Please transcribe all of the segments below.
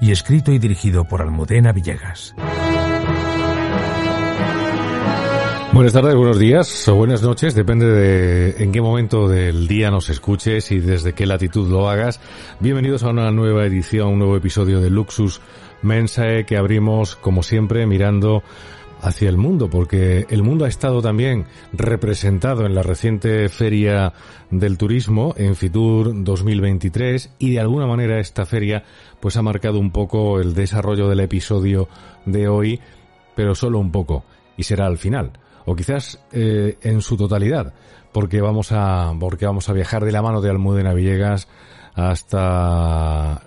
y escrito y dirigido por Almudena Villegas. Buenas tardes, buenos días o buenas noches, depende de en qué momento del día nos escuches y desde qué latitud lo hagas. Bienvenidos a una nueva edición, un nuevo episodio de Luxus Mensae que abrimos como siempre mirando hacia el mundo, porque el mundo ha estado también representado en la reciente feria del turismo en Fitur 2023 y de alguna manera esta feria pues ha marcado un poco el desarrollo del episodio de hoy, pero solo un poco y será al final. O quizás eh, en su totalidad, porque vamos a porque vamos a viajar de la mano de Almudena Villegas hasta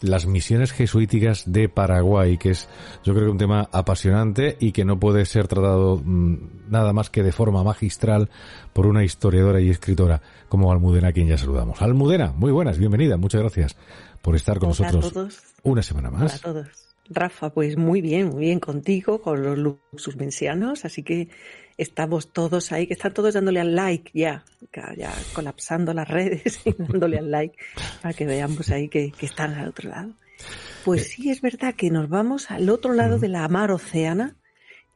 las misiones jesuíticas de Paraguay, que es yo creo que un tema apasionante y que no puede ser tratado mm, nada más que de forma magistral por una historiadora y escritora como Almudena, a quien ya saludamos. Almudena, muy buenas, bienvenida, muchas gracias por estar con nosotros una semana más. Hola a todos. Rafa, pues muy bien, muy bien contigo, con los luxus mencianos, así que estamos todos ahí, que están todos dándole al like ya, ya colapsando las redes y dándole al like para que veamos ahí que, están al otro lado. Pues eh. sí, es verdad que nos vamos al otro lado de la mar oceana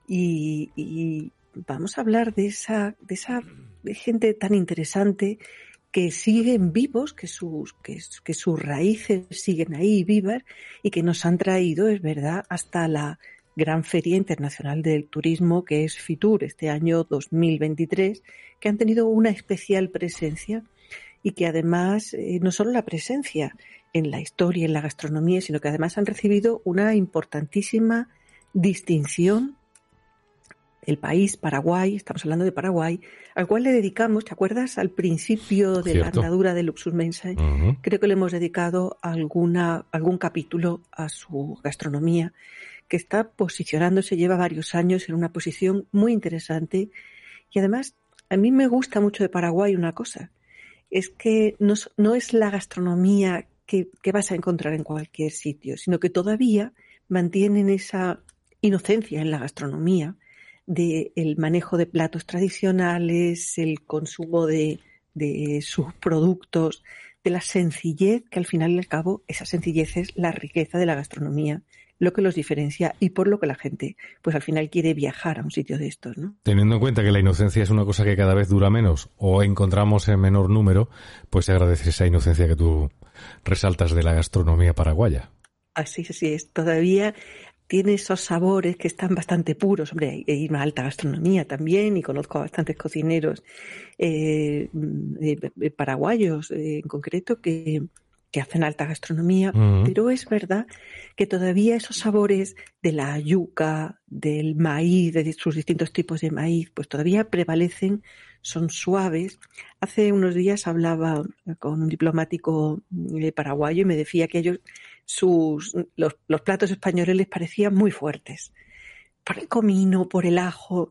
y, y vamos a hablar de esa, de esa gente tan interesante que siguen vivos, que sus, que, que, sus raíces siguen ahí vivas y que nos han traído, es verdad, hasta la Gran Feria Internacional del Turismo, que es FITUR, este año 2023, que han tenido una especial presencia y que además, eh, no solo la presencia en la historia, en la gastronomía, sino que además han recibido una importantísima distinción. El país, Paraguay, estamos hablando de Paraguay, al cual le dedicamos, ¿te acuerdas? Al principio de la andadura de Luxus Mensae, creo que le hemos dedicado alguna, algún capítulo a su gastronomía, que está posicionándose, lleva varios años en una posición muy interesante. Y además, a mí me gusta mucho de Paraguay una cosa, es que no, no es la gastronomía que, que vas a encontrar en cualquier sitio, sino que todavía mantienen esa inocencia en la gastronomía, del manejo de platos tradicionales, el consumo de, sus productos, de la sencillez, que al final y al cabo esa sencillez es la riqueza de la gastronomía, lo que los diferencia y por lo que la gente, pues al final quiere viajar a un sitio de estos, ¿no? Teniendo en cuenta que la inocencia es una cosa que cada vez dura menos o encontramos en menor número, pues se agradece esa inocencia que tú resaltas de la gastronomía paraguaya. Así, así es. Todavía tiene esos sabores que están bastante puros. Hombre, hay una alta gastronomía también y conozco a bastantes cocineros eh, eh, paraguayos eh, en concreto que, hacen alta gastronomía, pero es verdad que todavía esos sabores de la yuca, del maíz, de sus distintos tipos de maíz, pues todavía prevalecen, son suaves. Hace unos días hablaba con un diplomático paraguayo y me decía que ellos sus, los, platos españoles les parecían muy fuertes. Por el comino, por el ajo.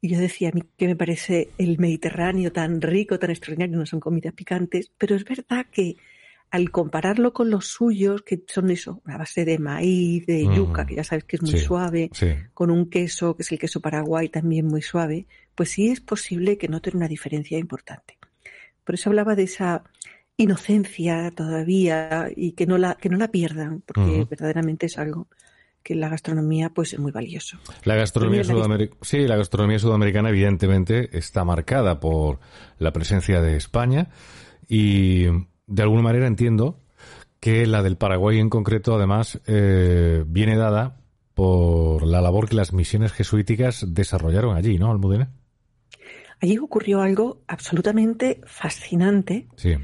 Y yo decía a mí que me parece el Mediterráneo tan rico, tan extraordinario, no son comidas picantes, pero es verdad que al compararlo con los suyos, que son eso, a base de maíz, de mm. yuca, que ya sabes que es muy suave, con un queso, que es el queso paraguay, también muy suave, pues sí es posible que noten una diferencia importante. Por eso hablaba de esa inocencia todavía y que no la, que no la pierdan, porque verdaderamente es algo que la gastronomía pues es muy valioso. La gastronomía sudamericana, sí, la gastronomía sudamericana evidentemente está marcada por la presencia de España y de alguna manera entiendo que la del Paraguay en concreto además eh, viene dada por la labor que las misiones jesuíticas desarrollaron allí, ¿no, Almudena? Allí ocurrió algo absolutamente fascinante. Sí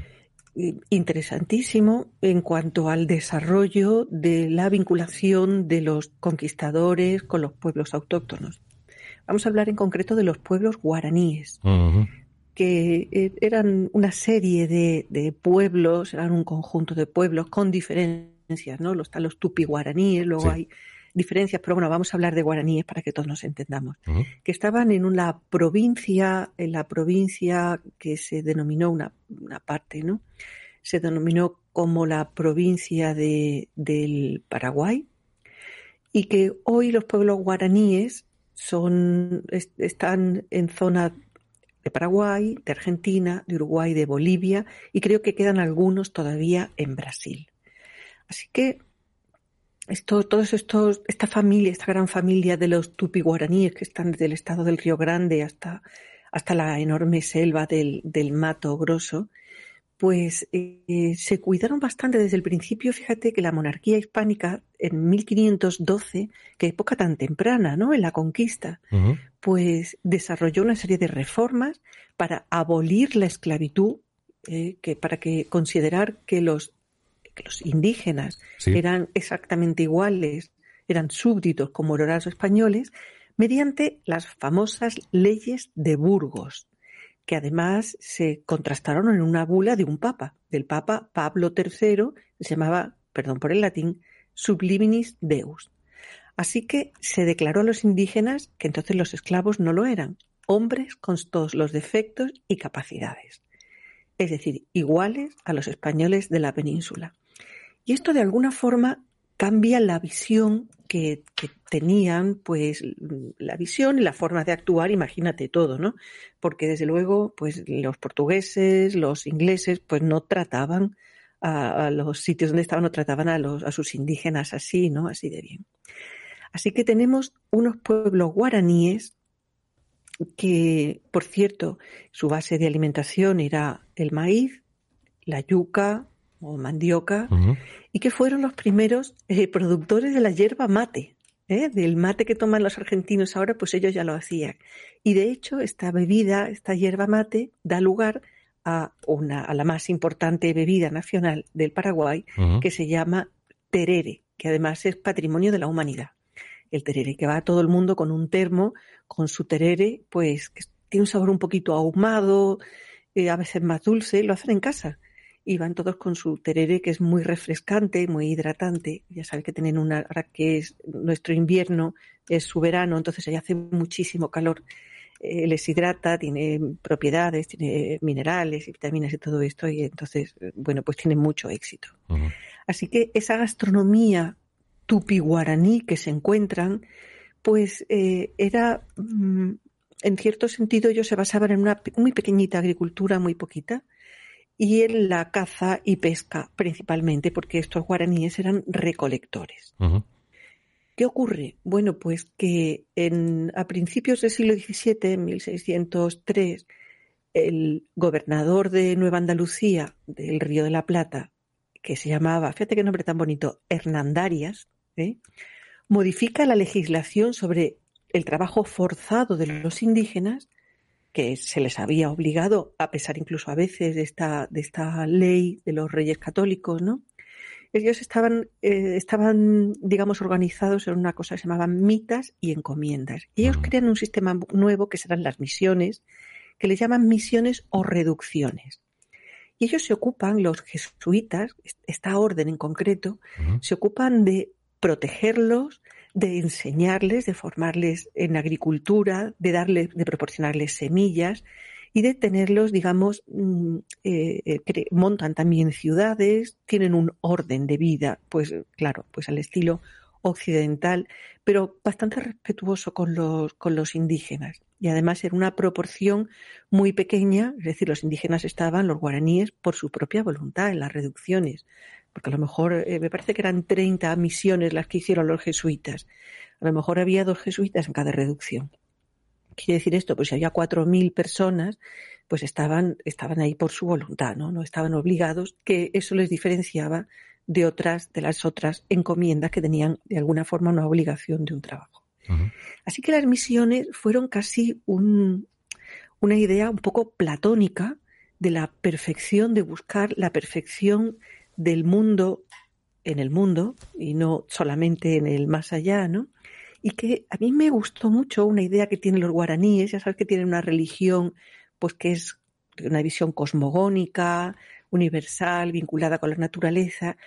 interesantísimo en cuanto al desarrollo de la vinculación de los conquistadores con los pueblos autóctonos. Vamos a hablar en concreto de los pueblos guaraníes, que eh, eran una serie de, pueblos, eran un conjunto de pueblos con diferencias, ¿no? Están los tupi guaraníes, luego hay diferencias, pero bueno, vamos a hablar de guaraníes para que todos nos entendamos, que estaban en una provincia, en la provincia que se denominó una, una parte, ¿no? Se denominó como la provincia de, del Paraguay y que hoy los pueblos guaraníes son, están en zona de Paraguay, de Argentina, de Uruguay, de Bolivia y creo que quedan algunos todavía en Brasil. Así que esto, todos estos, esta familia, esta gran familia de los tupi guaraníes que están desde el estado del Río Grande hasta, hasta la enorme selva del, del Mato Grosso, pues eh, se cuidaron bastante desde el principio. Fíjate que la monarquía hispánica en 1512, que época tan temprana, ¿no? En la conquista, pues desarrolló una serie de reformas para abolir la esclavitud, eh, que para que considerar que los, los indígenas eran exactamente iguales, eran súbditos como los españoles, mediante las famosas leyes de Burgos que además se contrastaron en una bula de un papa, del papa Pablo III, se llamaba, perdón por el latín, Subliminis Deus. Así que se declaró a los indígenas que entonces los esclavos no lo eran, hombres con todos los defectos y capacidades, es decir, iguales a los españoles de la península. Y esto de alguna forma cambia la visión que, tenían, pues la visión y la forma de actuar, imagínate todo, ¿no? Porque desde luego, pues los portugueses, los ingleses, pues no trataban a, los sitios donde estaban, no trataban a, los, a sus indígenas así, ¿no? Así de bien. Así que tenemos unos pueblos guaraníes que, por cierto, su base de alimentación era el maíz, la yuca, o mandioca, y que fueron los primeros eh, productores de la yerba mate, ¿eh? del mate que toman los argentinos ahora, pues ellos ya lo hacían. Y de hecho, esta bebida, esta yerba mate, da lugar a, una, a la más importante bebida nacional del Paraguay, que se llama terere, que además es patrimonio de la humanidad. El terere, que va a todo el mundo con un termo, con su terere, pues que tiene un sabor un poquito ahumado, eh, a veces más dulce, lo hacen en casa y van todos con su terere que es muy refrescante, muy hidratante. Ya sabes que tienen una, ahora que es nuestro invierno, es su verano, entonces allá hace muchísimo calor. Eh, les hidrata, tiene propiedades, tiene minerales y vitaminas y todo esto, y entonces, bueno, pues tiene mucho éxito. Así que esa gastronomía tupi-guaraní que se encuentran, pues eh, era, mm, en cierto sentido, ellos se basaban en una muy pequeñita agricultura, muy poquita, y en la caza y pesca principalmente, porque estos guaraníes eran recolectores. ¿Qué ocurre? Bueno, pues que en, a principios del siglo XVII, en 1603, el gobernador de Nueva Andalucía, del Río de la Plata, que se llamaba, fíjate qué nombre tan bonito, Hernandarias, ¿eh? modifica la legislación sobre el trabajo forzado de los indígenas que se les había obligado, a pesar incluso a veces de esta, de esta ley de los reyes católicos, ¿no? Ellos estaban, eh, estaban, digamos, organizados en una cosa que se llamaban mitas y encomiendas. Y ellos crean un sistema nuevo que serán las misiones, que le llaman misiones o reducciones. Y ellos se ocupan, los jesuitas, esta orden en concreto, se ocupan de protegerlos, de enseñarles, de formarles en agricultura, de darles, de proporcionarles semillas y de tenerlos, digamos, mm, eh, eh, montan también ciudades, tienen un orden de vida, pues claro, pues al estilo occidental, pero bastante respetuoso con los, con los indígenas. Y además en una proporción muy pequeña, es decir, los indígenas estaban, los guaraníes, por su propia voluntad en las reducciones porque a lo mejor eh, me parece que eran 30 misiones las que hicieron los jesuitas. A lo mejor había dos jesuitas en cada reducción. Quiere decir esto, pues si había 4.000 personas, pues estaban, estaban ahí por su voluntad, ¿no? No estaban obligados, que eso les diferenciaba de otras, de las otras encomiendas que tenían de alguna forma una obligación de un trabajo. Así que las misiones fueron casi un, una idea un poco platónica de la perfección, de buscar la perfección del mundo en el mundo y no solamente en el más allá, ¿no? Y que a mí me gustó mucho una idea que tienen los guaraníes, ya sabes que tienen una religión pues que es una visión cosmogónica, universal, vinculada con la naturaleza,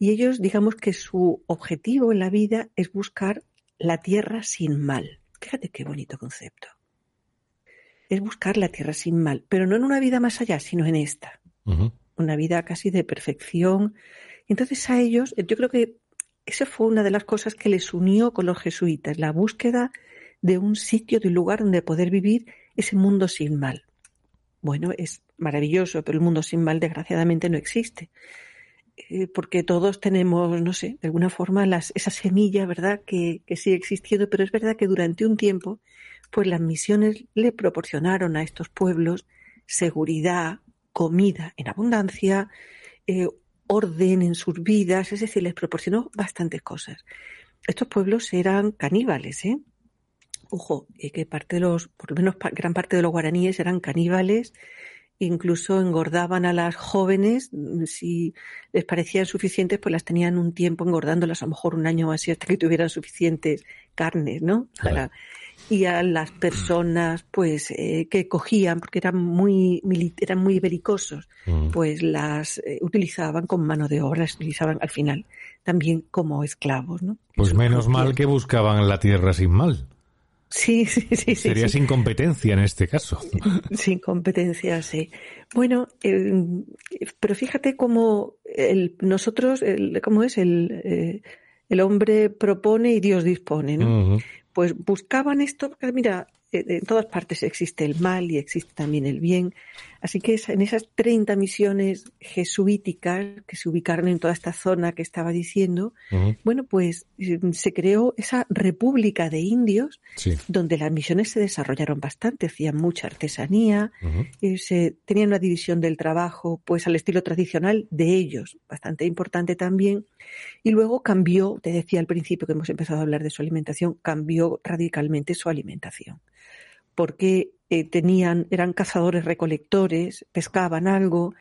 Y ellos, digamos que su objetivo en la vida es buscar la tierra sin mal. Fíjate qué bonito concepto. Es buscar la tierra sin mal, pero no en una vida más allá, sino en esta. Una vida casi de perfección. Entonces a ellos, yo creo que esa fue una de las cosas que les unió con los jesuitas, la búsqueda de un sitio, de un lugar donde poder vivir ese mundo sin mal. Bueno, es maravilloso, pero el mundo sin mal desgraciadamente no existe. Eh, porque todos tenemos, no sé, de alguna forma las, esa semilla, ¿verdad?, que, que sigue existiendo, pero es verdad que durante un tiempo, pues las misiones le proporcionaron a estos pueblos seguridad, comida en abundancia, eh, orden en sus vidas, es decir, les proporcionó bastantes cosas. Estos pueblos eran caníbales, ¿eh? Ojo, y que parte de los, por lo menos gran parte de los guaraníes eran caníbales, incluso engordaban a las jóvenes, mm, si les parecían suficientes, pues las tenían un tiempo engordándolas, a lo mejor un año así, hasta que tuvieran suficientes carnes, ¿no? Y a las personas, pues, eh, que cogían, porque eran muy, eran muy belicosos, mm. pues las eh, utilizaban como mano de obra, las utilizaban al final también como esclavos, ¿no? Pues menos mal que buscaban la tierra sin mal. Sí, sí, sí. Sería sin competencia en este caso. Sin competencia, sí. Bueno, eh, pero fíjate cómo el, nosotros, el, cómo es el, eh, el hombre propone y Dios dispone, ¿no? Pues buscaban esto, porque mira, eh, en todas partes existe el mal y existe también el bien. Así que en esas 30 misiones jesuíticas que se ubicaron en toda esta zona que estaba diciendo, bueno, pues eh, se creó esa república de indios donde las misiones se desarrollaron bastante, hacían mucha artesanía, eh, se tenían una división del trabajo pues al estilo tradicional de ellos, bastante importante también. Y luego cambió, te decía al principio que hemos empezado a hablar de su alimentación, cambió radicalmente su alimentación porque eh, tenían, eran cazadores recolectores, pescaban algo,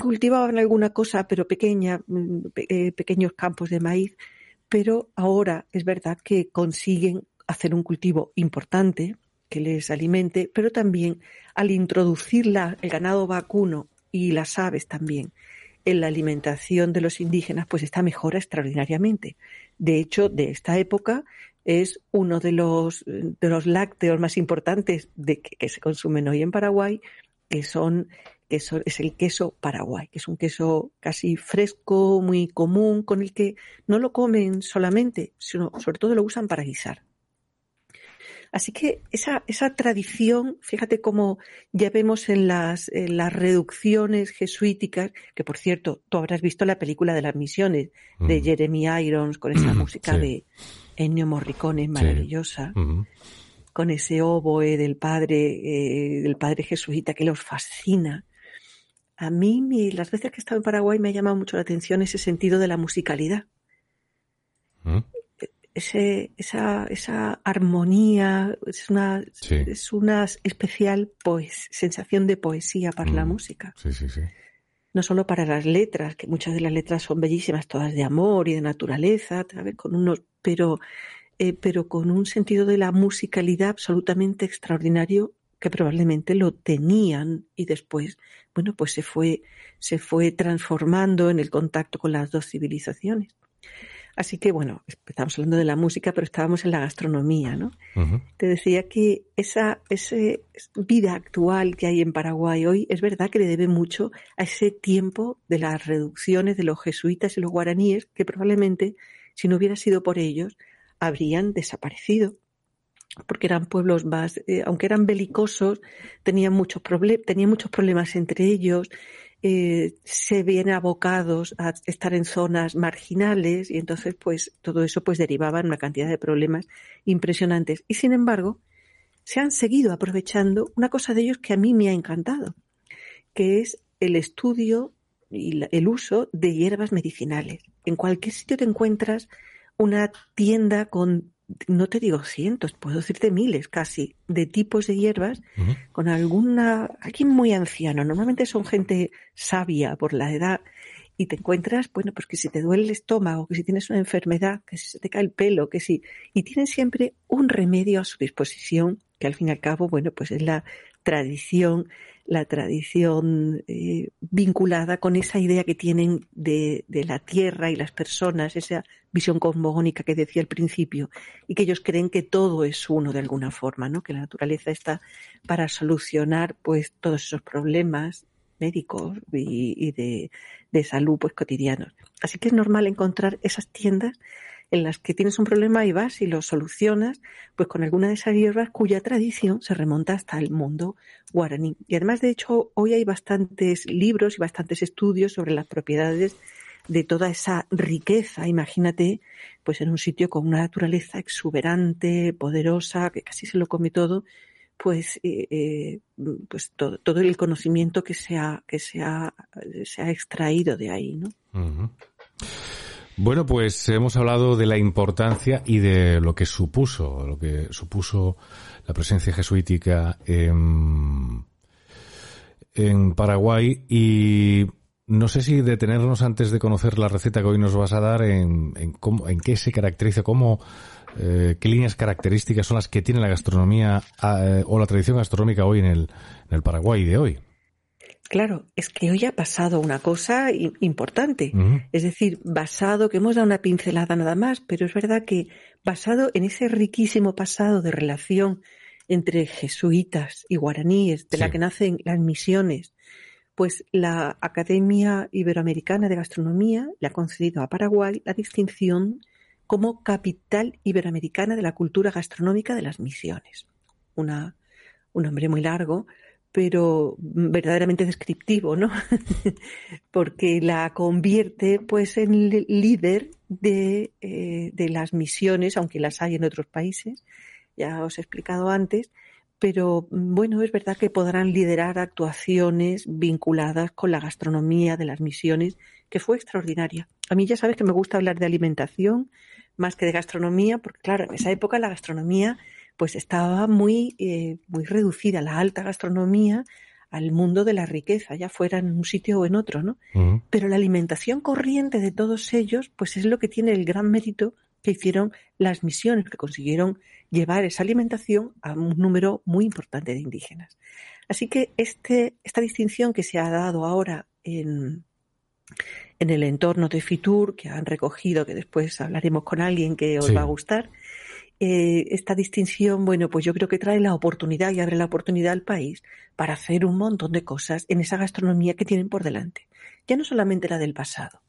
cultivaban alguna cosa, pero pequeña, mm, eh, pequeños campos de maíz, pero ahora es verdad que consiguen hacer un cultivo importante que les alimente, pero también al introducir el ganado vacuno y las aves también en la alimentación de los indígenas, pues esta mejora extraordinariamente. De hecho, de esta época es uno de los, de los lácteos más importantes de que, se consumen hoy en Paraguay, que son es el queso paraguay, que es un queso casi fresco, muy común, con el que no lo comen solamente, sino sobre todo lo usan para guisar. Así que esa, esa tradición, fíjate cómo ya vemos en las, las reducciones jesuíticas, que por cierto, tú habrás visto la película de las misiones de. Jeremy Irons con esa música de Ennio Morricone maravillosa, con ese oboe del padre, eh, del padre jesuita que los fascina. A mí, las veces que he estado en Paraguay me ha llamado mucho la atención ese sentido de la musicalidad. Ese, esa, esa armonía, es una, es una especial pues, sensación de poesía para la mm. música. Sí, sí, sí. No solo para las letras, que muchas de las letras son bellísimas, todas de amor y de naturaleza, con unos, pero, eh, pero con un sentido de la musicalidad absolutamente extraordinario que probablemente lo tenían y después, bueno, pues se fue, se fue transformando en el contacto con las dos civilizaciones. Así que, bueno, estamos hablando de la música, pero estábamos en la gastronomía, ¿no? Te decía que esa, vida actual que hay en Paraguay hoy es verdad que le debe mucho a ese tiempo de las reducciones de los jesuitas y los guaraníes, que probablemente, si no hubiera sido por ellos, habrían desaparecido porque eran pueblos más, eh, aunque eran belicosos, tenían muchos, tenían muchos problemas entre ellos, eh, se vienen abocados a estar en zonas marginales y entonces pues todo eso pues derivaba en una cantidad de problemas impresionantes. Y sin embargo, se han seguido aprovechando una cosa de ellos que a mí me ha encantado, que es el estudio y el uso de hierbas medicinales. En cualquier sitio te encuentras una tienda con no te digo cientos, puedo decirte miles casi, de tipos de hierbas con alguna, alguien muy anciano. Normalmente son gente sabia por la edad y te encuentras, bueno, pues que si te duele el estómago, que si tienes una enfermedad, que si se te cae el pelo, que si, y tienen siempre un remedio a su disposición, que al fin y al cabo, bueno, pues es la tradición la tradición eh, vinculada con esa idea que tienen de, de, la tierra y las personas, esa visión cosmogónica que decía al principio, y que ellos creen que todo es uno de alguna forma, ¿no? Que la naturaleza está para solucionar pues todos esos problemas médicos y, y de, de, salud pues cotidianos. Así que es normal encontrar esas tiendas en las que tienes un problema y vas y lo solucionas, pues con alguna de esas hierbas cuya tradición se remonta hasta el mundo guaraní. Y además, de hecho, hoy hay bastantes libros y bastantes estudios sobre las propiedades de toda esa riqueza. Imagínate, pues en un sitio con una naturaleza exuberante, poderosa, que casi se lo come todo, pues, eh, eh, pues todo, el conocimiento que se ha, que se ha, se ha extraído de ahí, ¿no? Bueno, pues hemos hablado de la importancia y de lo que supuso, lo que supuso la presencia jesuítica en, Paraguay y no sé si detenernos antes de conocer la receta que hoy nos vas a dar en, en, cómo, en qué se caracteriza, cómo, eh, qué líneas características son las que tiene la gastronomía eh, o la tradición gastronómica hoy en el Paraguay de hoy. Claro, es que hoy ha pasado una cosa importante. Uh -huh. Es decir, basado, que hemos dado una pincelada nada más, pero es verdad que basado en ese riquísimo pasado de relación entre jesuitas y guaraníes, de sí. la que nacen las misiones, pues la Academia Iberoamericana de Gastronomía le ha concedido a Paraguay la distinción como capital iberoamericana de la cultura gastronómica de las misiones. Una, un nombre muy largo, pero verdaderamente descriptivo, ¿no? Porque la convierte pues en líder de, eh, de, las misiones, aunque las hay en otros países, ya os he explicado antes, pero bueno, es verdad que podrán liderar actuaciones vinculadas con la gastronomía de las misiones, que fue extraordinaria. A mí ya sabes que me gusta hablar de alimentación más que de gastronomía, porque claro, en esa época la gastronomía pues estaba muy, eh, muy reducida la alta gastronomía al mundo de la riqueza, ya fuera en un sitio o en otro, ¿no? Uh -huh. Pero la alimentación corriente de todos ellos, pues es lo que tiene el gran mérito que hicieron las misiones, que consiguieron llevar esa alimentación a un número muy importante de indígenas. Así que este, esta distinción que se ha dado ahora en, en el entorno de Fitur, que han recogido, que después hablaremos con alguien que os sí. va a gustar, eh, esta distinción, bueno, pues yo creo que trae la oportunidad y abre la oportunidad al país para hacer un montón de cosas en esa gastronomía que tienen por delante. Ya no solamente la del pasado.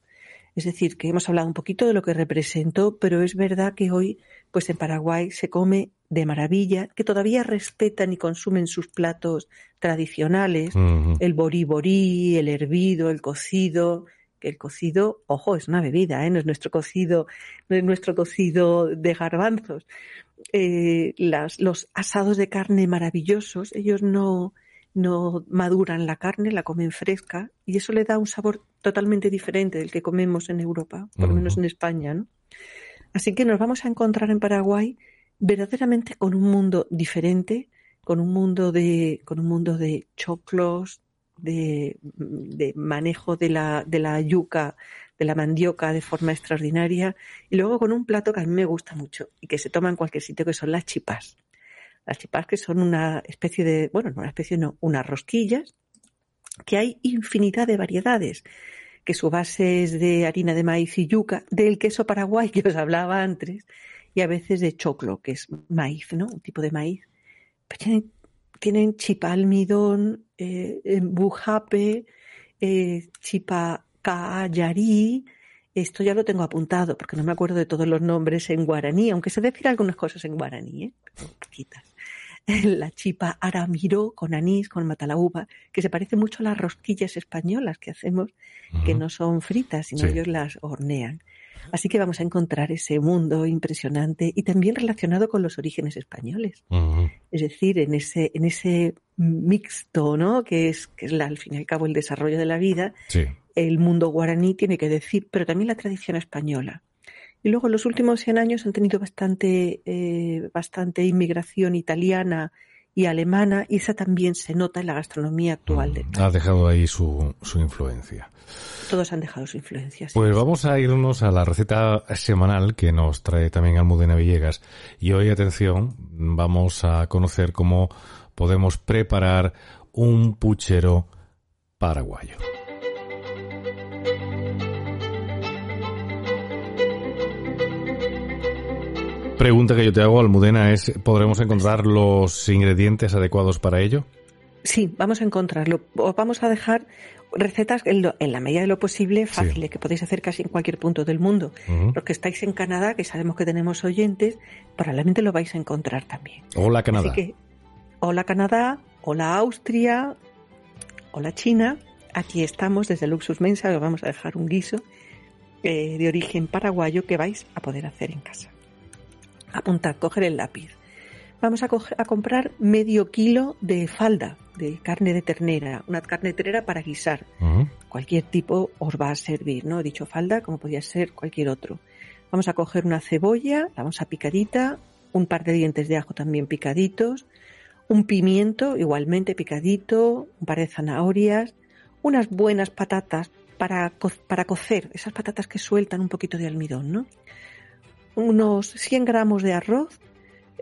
Es decir, que hemos hablado un poquito de lo que representó, pero es verdad que hoy, pues en Paraguay se come de maravilla, que todavía respetan y consumen sus platos tradicionales, uh -huh. el borí borí, el hervido, el cocido, que el cocido, ojo, es una bebida, ¿eh? no es nuestro cocido, no es nuestro cocido de garbanzos. Eh, las, los asados de carne maravillosos, ellos no, no maduran la carne, la comen fresca y eso le da un sabor totalmente diferente del que comemos en Europa, por lo uh -huh. menos en España, ¿no? Así que nos vamos a encontrar en Paraguay verdaderamente con un mundo diferente, con un mundo de, con un mundo de choclos, de, de manejo de la, de la yuca, de la mandioca de forma extraordinaria, y luego con un plato que a mí me gusta mucho y que se toma en cualquier sitio, que son las chipas. Las chipas que son una especie de, bueno, no una especie, no, unas rosquillas, que hay infinidad de variedades, que su base es de harina de maíz y yuca, del queso paraguay que os hablaba antes, y a veces de choclo, que es maíz, ¿no? Un tipo de maíz. Pero tienen, tienen chipa almidón, bujape, eh, chipa cayarí, esto ya lo tengo apuntado porque no me acuerdo de todos los nombres en guaraní, aunque sé decir algunas cosas en guaraní, ¿eh? Poquitas. La chipa aramiro con anís, con matalauba, que se parece mucho a las rosquillas españolas que hacemos, uh -huh. que no son fritas, sino sí. ellos las hornean. Así que vamos a encontrar ese mundo impresionante y también relacionado con los orígenes españoles. Uh -huh. Es decir, en ese, en ese mixto, ¿no? Que es, que es la, al fin y al cabo el desarrollo de la vida. Sí. El mundo guaraní tiene que decir, pero también la tradición española. Y luego en los últimos 100 años han tenido bastante, eh, bastante inmigración italiana y alemana, y esa también se nota en la gastronomía actual. Mm, ha dejado ahí su, su influencia. Todos han dejado su influencia. Sí. Pues vamos a irnos a la receta semanal que nos trae también Almudena Villegas. Y hoy, atención, vamos a conocer cómo podemos preparar un puchero paraguayo? Pregunta que yo te hago, Almudena, es ¿podremos encontrar los ingredientes adecuados para ello? Sí, vamos a encontrarlo. Os vamos a dejar recetas en, la medida de lo posible fáciles, que podéis hacer casi en cualquier punto del mundo. Los que estáis en Canadá, que sabemos que tenemos oyentes, probablemente lo vais a encontrar también. Hola Canadá. Así que, hola Canadá, hola Austria, hola China. Aquí estamos desde Luxus Mensa, os vamos a dejar un guiso eh, de origen paraguayo que vais a poder hacer en casa. Apuntad, coger el lápiz. Vamos a, a comprar medio kilo de falda, de carne de ternera, una carne de ternera para guisar. Cualquier tipo os va a servir, ¿no? He dicho falda, como podría ser cualquier otro. Vamos a coger una cebolla, la vamos a picadita, un par de dientes de ajo también picaditos, un pimiento igualmente picadito, un par de zanahorias, unas buenas patatas para, para cocer, esas patatas que sueltan un poquito de almidón, ¿no? Unos 100 gramos de arroz,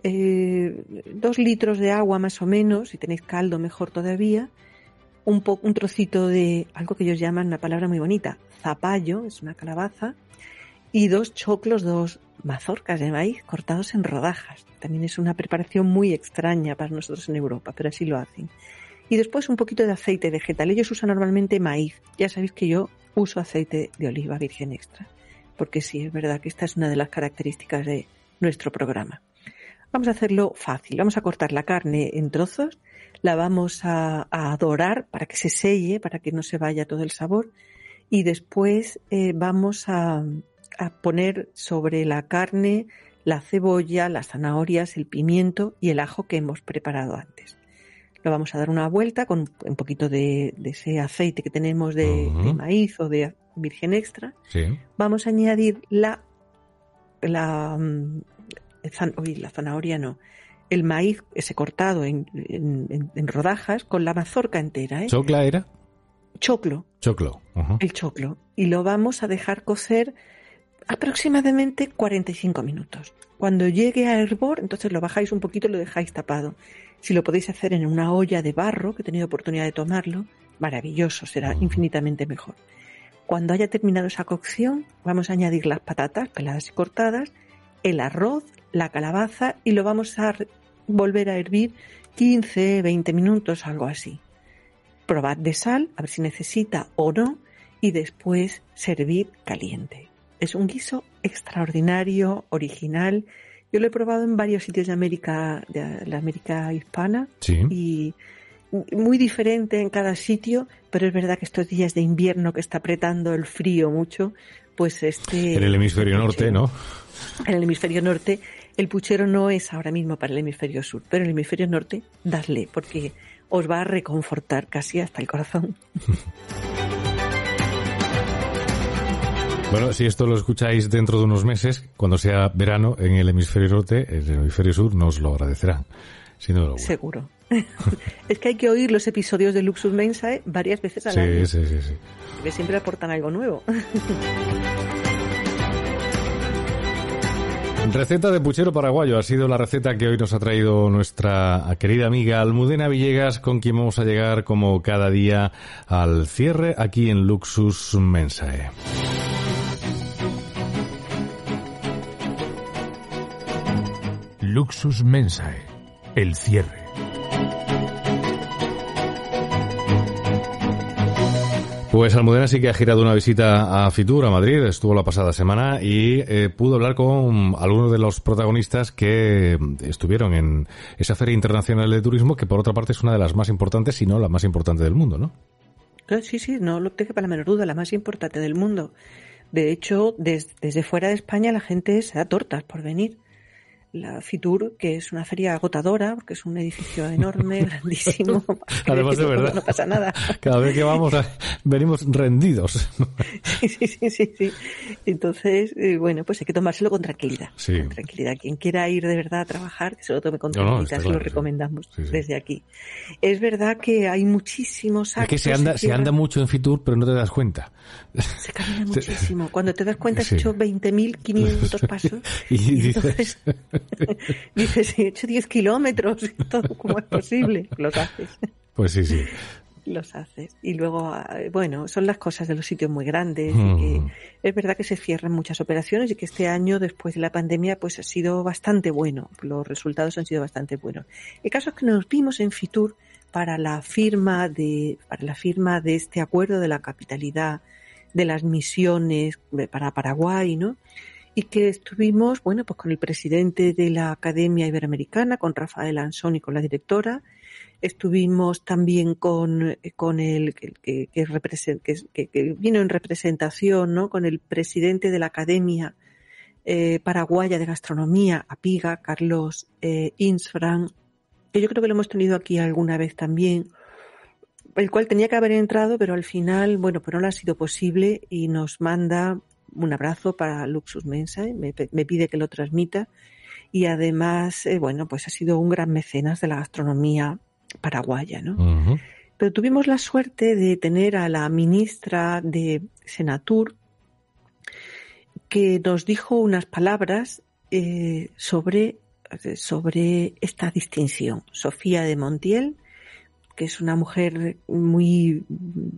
eh, dos litros de agua más o menos, si tenéis caldo mejor todavía, un, un trocito de algo que ellos llaman una palabra muy bonita, zapallo, es una calabaza, y dos choclos, dos mazorcas de maíz cortados en rodajas. También es una preparación muy extraña para nosotros en Europa, pero así lo hacen. Y después un poquito de aceite vegetal. Ellos usan normalmente maíz. Ya sabéis que yo uso aceite de oliva virgen extra, porque sí, es verdad que esta es una de las características de nuestro programa. Vamos a hacerlo fácil. Vamos a cortar la carne en trozos, la vamos a, dorar para que se selle, para que no se vaya todo el sabor. Y después eh, vamos a, poner sobre la carne la cebolla, las zanahorias, el pimiento y el ajo que hemos preparado antes. Lo vamos a dar una vuelta con un poquito de, ese aceite que tenemos de, maíz o de virgen extra. Vamos a añadir la, la, mm, la zanahoria no, el maíz ese cortado en, rodajas con la mazorca entera. ¿eh? ¿Chocla era? Choclo. Choclo. El choclo. Y lo vamos a dejar cocer aproximadamente 45 minutos. Cuando llegue a hervor, entonces lo bajáis un poquito y lo dejáis tapado. Si lo podéis hacer en una olla de barro, que he tenido oportunidad de tomarlo, maravilloso, será infinitamente mejor. Cuando haya terminado esa cocción, vamos a añadir las patatas peladas y cortadas, el arroz, la calabaza y lo vamos a volver a hervir 15, 20 minutos, algo así. Probad de sal, a ver si necesita o no, y después servir caliente. Es un guiso extraordinario, original. Yo lo he probado en varios sitios de América, de la América hispana, y muy diferente en cada sitio, pero es verdad que estos días de invierno que está apretando el frío mucho, pues este... En el hemisferio norte, ¿no? En el hemisferio norte el puchero no es ahora mismo para el hemisferio sur, pero en el hemisferio norte, dadle, porque os va a reconfortar casi hasta el corazón. Bueno, si esto lo escucháis dentro de unos meses, cuando sea verano en el hemisferio norte, en el hemisferio sur nos lo agradecerán. Sin duda Seguro. es que hay que oír los episodios de Luxus Mensae varias veces al año. Sí, sí, sí. Porque siempre aportan algo nuevo. Receta de puchero paraguayo ha sido la receta que hoy nos ha traído nuestra querida amiga Almudena Villegas, con quien vamos a llegar como cada día al cierre aquí en Luxus Mensae. Luxus Mensae, el cierre. Pues Almudena sí que ha girado una visita a Fitur, a Madrid, estuvo la pasada semana y eh, pudo hablar con algunos de los protagonistas que estuvieron en esa Feria Internacional de Turismo, que por otra parte es una de las más importantes, si no la más importante del mundo, ¿no? Sí, sí, no lo tengo para la menor duda, la más importante del mundo. De hecho, desde fuera de España la gente se da tortas por venir la Fitur, que es una feria agotadora, porque es un edificio enorme, grandísimo. Además de verdad. No pasa nada. Cada vez que vamos, venimos rendidos. Sí, sí, sí, sí. Entonces, eh, bueno, pues hay que tomárselo con tranquilidad. Sí. Con tranquilidad. Quien quiera ir de verdad a trabajar, que se lo tome con tranquilidad, se lo recomendamos desde aquí. Es verdad que hay muchísimos actos. Es que se anda, se anda mucho en Fitur, pero no te das cuenta. Se camina muchísimo. Cuando te das cuenta, has hecho 20.500 pasos. y, entonces... Dices, he hecho 10 kilómetros, todo, ¿cómo es posible? Los haces. Pues sí, sí. Los haces. Y luego, ah, bueno, son las cosas de los sitios muy grandes. Y que mm. es verdad que se cierran muchas operaciones y que este año, después de la pandemia, pues ha sido bastante bueno. Los resultados han sido bastante buenos. El caso es que nos vimos en Fitur para la firma de, para la firma de este acuerdo de la capitalidad de las misiones para Paraguay, ¿no? Y que estuvimos, bueno, pues con el presidente de la Academia Iberoamericana, con Rafael Ansón y con la directora. Estuvimos también con, con el que, que, que, que vino en representación, ¿no? Con el presidente de la Academia eh, Paraguaya de Gastronomía, APIGA, Carlos eh, Insfran, que yo creo que lo hemos tenido aquí alguna vez también, el cual tenía que haber entrado, pero al final, bueno, pues no lo ha sido posible y nos manda un abrazo para Luxus Mensa, me, pide que lo transmita y además, eh, bueno, pues ha sido un gran mecenas de la gastronomía paraguaya, ¿no? Pero tuvimos la suerte de tener a la ministra de Senatur que nos dijo unas palabras eh, sobre sobre esta distinción. Sofía de Montiel, que es una mujer muy,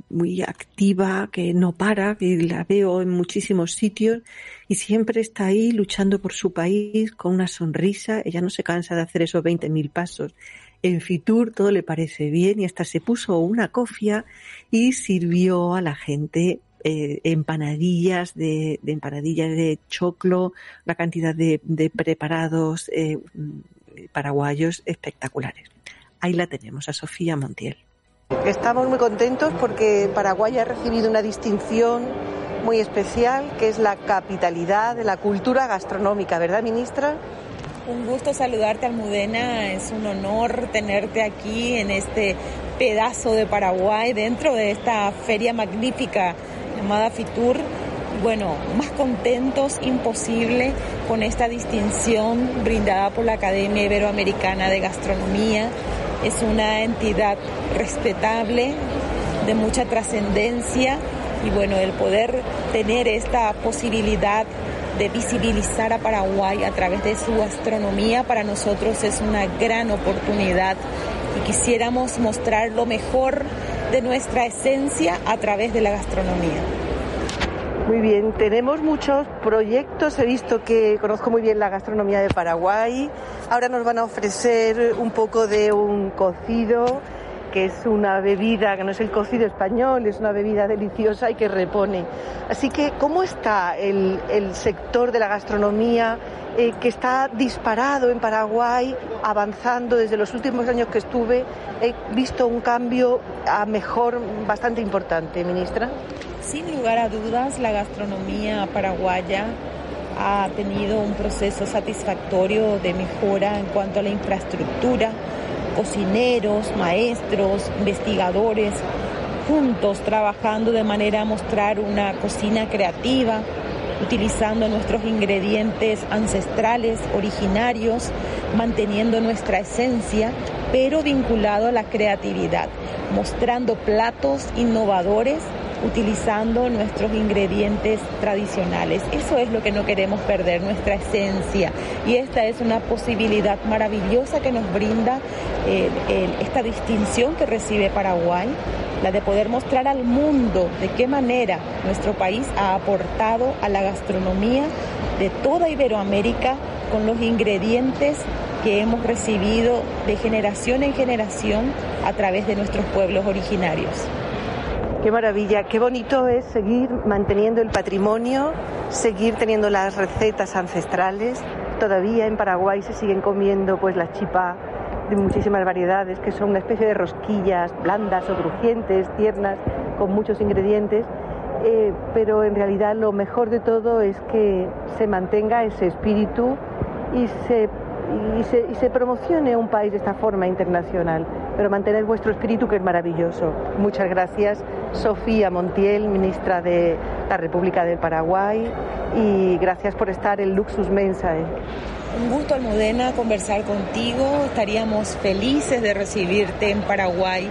muy activa, que no para, que la veo en muchísimos sitios y siempre está ahí luchando por su país con una sonrisa. Ella no se cansa de hacer esos 20.000 pasos. En Fitur todo le parece bien y hasta se puso una cofia y sirvió a la gente eh, empanadillas de, empanadillas de choclo, una cantidad de, preparados eh, paraguayos espectaculares. Ahí la tenemos, a Sofía Montiel. Estamos muy contentos porque Paraguay ha recibido una distinción muy especial, que es la capitalidad de la cultura gastronómica, ¿verdad, ministra? Un gusto saludarte, Almudena. Es un honor tenerte aquí en este pedazo de Paraguay, dentro de esta feria magnífica llamada Fitur. Bueno, más contentos imposible con esta distinción brindada por la Academia Iberoamericana de Gastronomía. Es una entidad respetable, de mucha trascendencia y bueno, el poder tener esta posibilidad de visibilizar a Paraguay a través de su gastronomía para nosotros es una gran oportunidad y quisiéramos mostrar lo mejor de nuestra esencia a través de la gastronomía. Muy bien, tenemos muchos proyectos. He visto que conozco muy bien la gastronomía de Paraguay. Ahora nos van a ofrecer un poco de un cocido, que es una bebida, que no es el cocido español, es una bebida deliciosa y que repone. Así que, ¿cómo está el, sector de la gastronomía eh, que está disparado en Paraguay, avanzando desde los últimos años que estuve? He visto un cambio a mejor bastante importante, ministra. Sin lugar a dudas, la gastronomía paraguaya ha tenido un proceso satisfactorio de mejora en cuanto a la infraestructura, cocineros, maestros, investigadores, juntos trabajando de manera a mostrar una cocina creativa, utilizando nuestros ingredientes ancestrales, originarios, manteniendo nuestra esencia, pero vinculado a la creatividad, mostrando platos innovadores utilizando nuestros ingredientes tradicionales. Eso es lo que no queremos perder, nuestra esencia. Y esta es una posibilidad maravillosa que nos brinda eh, esta distinción que recibe Paraguay, la de poder mostrar al mundo de qué manera nuestro país ha aportado a la gastronomía de toda Iberoamérica con los ingredientes que hemos recibido de generación en generación a través de nuestros pueblos originarios. Qué maravilla, qué bonito es seguir manteniendo el patrimonio, seguir teniendo las recetas ancestrales. Todavía en Paraguay se siguen comiendo pues las chipas de muchísimas variedades, que son una especie de rosquillas blandas o crujientes, tiernas, con muchos ingredientes. Eh, pero en realidad lo mejor de todo es que se mantenga ese espíritu y se y se, y se promocione un país de esta forma internacional, pero mantener vuestro espíritu que es maravilloso. Muchas gracias, Sofía Montiel, ministra de la República del Paraguay, y gracias por estar en Luxus Mensae. Un gusto, Almudena, conversar contigo. Estaríamos felices de recibirte en Paraguay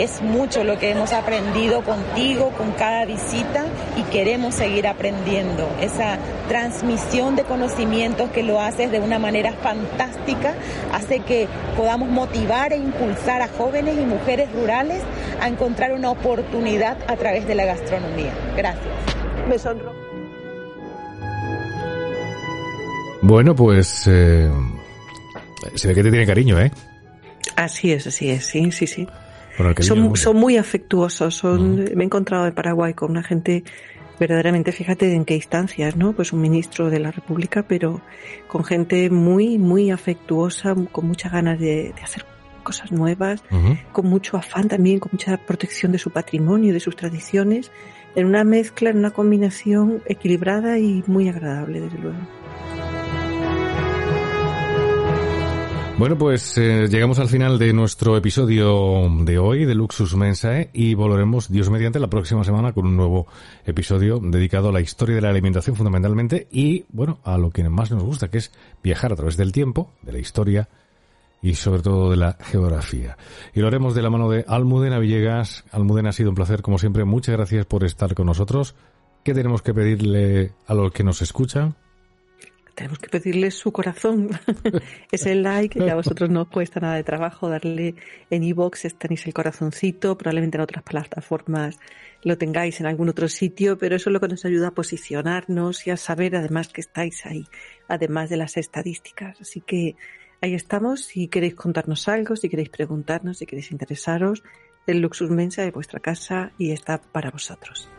Es mucho lo que hemos aprendido contigo, con cada visita y queremos seguir aprendiendo. Esa transmisión de conocimientos que lo haces de una manera fantástica hace que podamos motivar e impulsar a jóvenes y mujeres rurales a encontrar una oportunidad a través de la gastronomía. Gracias. Me sonro. Bueno, pues eh, se ve que te tiene cariño, ¿eh? Así es, así es, sí, sí, sí. Son, son, muy afectuosos. Son, Me he encontrado en Paraguay con una gente verdaderamente, fíjate en qué instancias, ¿no? Pues un ministro de la República, pero con gente muy, muy afectuosa, con muchas ganas de, hacer cosas nuevas, con mucho afán también, con mucha protección de su patrimonio, de sus tradiciones, en una mezcla, en una combinación equilibrada y muy agradable, desde luego. Bueno, pues eh, llegamos al final de nuestro episodio de hoy de Luxus Mensae y volveremos, Dios mediante, la próxima semana con un nuevo episodio dedicado a la historia de la alimentación fundamentalmente y, bueno, a lo que más nos gusta, que es viajar a través del tiempo, de la historia y sobre todo de la geografía. Y lo haremos de la mano de Almudena Villegas. Almudena, ha sido un placer, como siempre. Muchas gracias por estar con nosotros. ¿Qué tenemos que pedirle a los que nos escuchan? Tenemos que pedirle su corazón. ese like, que a vosotros no os cuesta nada de trabajo darle en iBox, tenéis el corazoncito, probablemente en otras plataformas lo tengáis en algún otro sitio, pero eso es lo que nos ayuda a posicionarnos y a saber además que estáis ahí, además de las estadísticas. Así que ahí estamos, si queréis contarnos algo, si queréis preguntarnos, si queréis interesaros, el Luxus Mensa de vuestra casa y está para vosotros.